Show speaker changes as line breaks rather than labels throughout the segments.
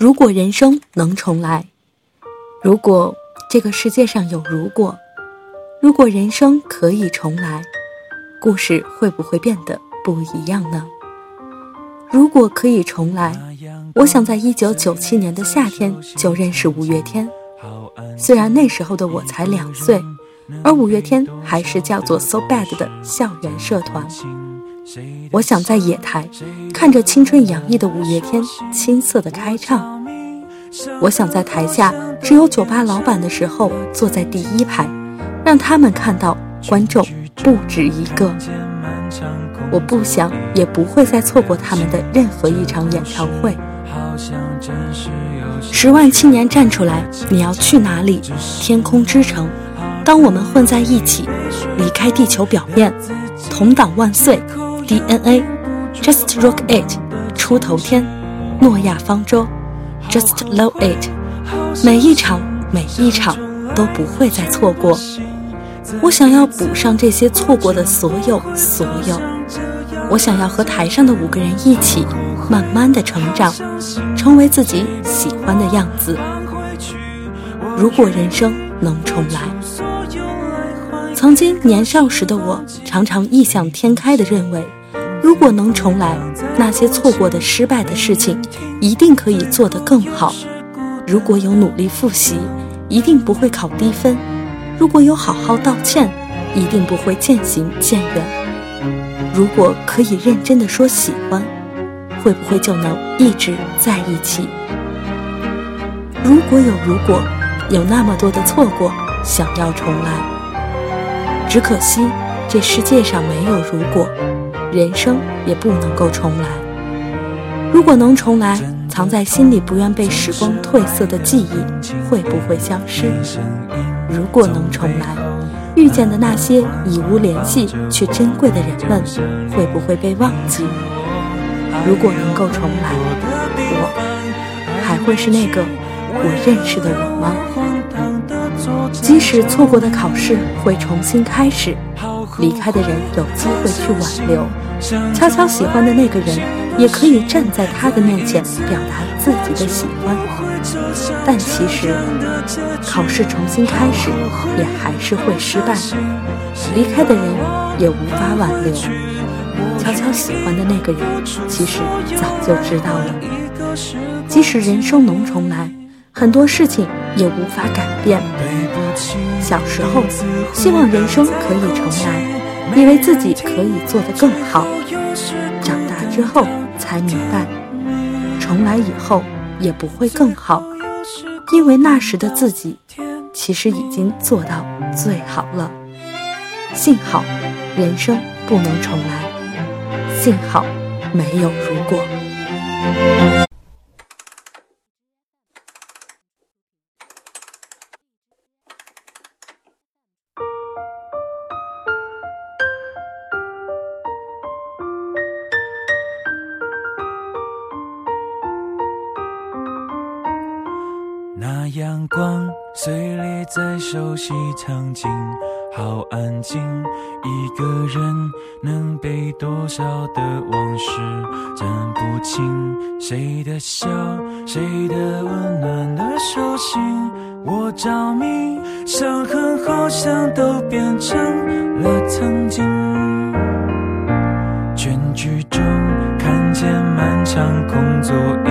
如果人生能重来，如果这个世界上有如果，如果人生可以重来，故事会不会变得不一样呢？如果可以重来，我想在一九九七年的夏天就认识五月天。虽然那时候的我才两岁，而五月天还是叫做 So Bad 的校园社团。我想在野台看着青春洋溢的五月天青涩的开唱，我想在台下只有酒吧老板的时候坐在第一排，让他们看到观众不止一个。我不想也不会再错过他们的任何一场演唱会。十万青年站出来，你要去哪里？天空之城。当我们混在一起，离开地球表面，同党万岁。DNA，Just Rock It，出头天，诺亚方舟，Just Love It，每一场每一场都不会再错过。我想要补上这些错过的所有所有。我想要和台上的五个人一起，慢慢的成长，成为自己喜欢的样子。如果人生能重来，曾经年少时的我，常常异想天开的认为。如果能重来，那些错过的、失败的事情，一定可以做得更好。如果有努力复习，一定不会考低分；如果有好好道歉，一定不会渐行渐远。如果可以认真的说喜欢，会不会就能一直在一起？如果有如果，有那么多的错过，想要重来，只可惜这世界上没有如果。人生也不能够重来。如果能重来，藏在心里不愿被时光褪色的记忆会不会消失？如果能重来，遇见的那些已无联系却珍贵的人们会不会被忘记？如果能够重来，我还会是那个我认识的我吗？即使错过的考试会重新开始。离开的人有机会去挽留，悄悄喜欢的那个人也可以站在他的面前表达自己的喜欢。但其实，考试重新开始也还是会失败，离开的人也无法挽留。悄悄喜欢的那个人其实早就知道了。即使人生能重来，很多事情也无法改变。小时候，希望人生可以重来，以为自己可以做得更好。长大之后才明白，重来以后也不会更好，因为那时的自己其实已经做到最好了。幸好，人生不能重来，幸好没有如果。
阳光碎裂在熟悉场景，好安静。一个人能背多少的往事，讲不清。谁的笑，谁的温暖的手心，我着迷。伤痕好像都变成了曾经。全剧终，看见漫长空座椅，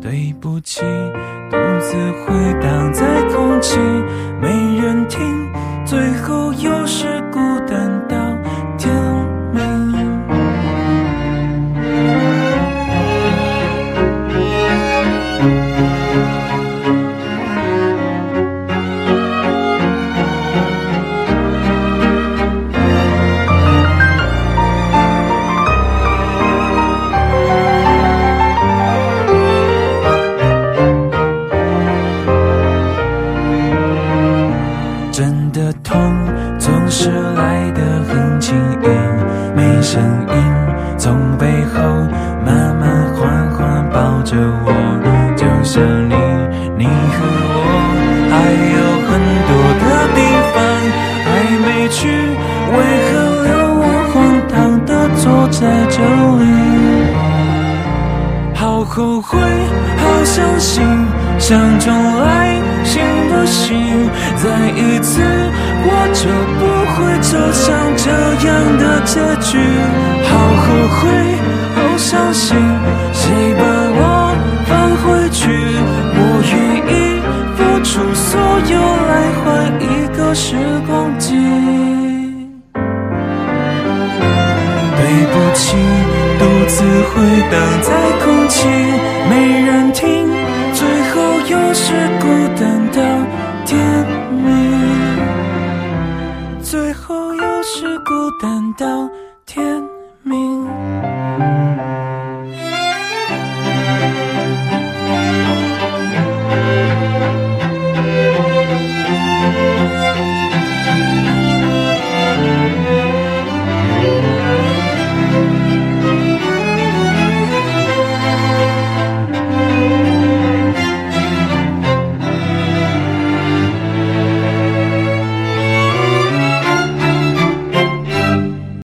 对不起，独自回荡在空气，没人听，最后又是孤单。声音从背后慢慢缓缓抱着我就像你你和我还有很多的地方还没去为何留我荒唐的坐在这里？好后悔好伤心想重来行不行？再一次我就不会走向这样的结局。好后悔，好伤心，谁把我放回去？我愿意付出所有来换一个时光机。对不起，独自回荡在空气，没人到。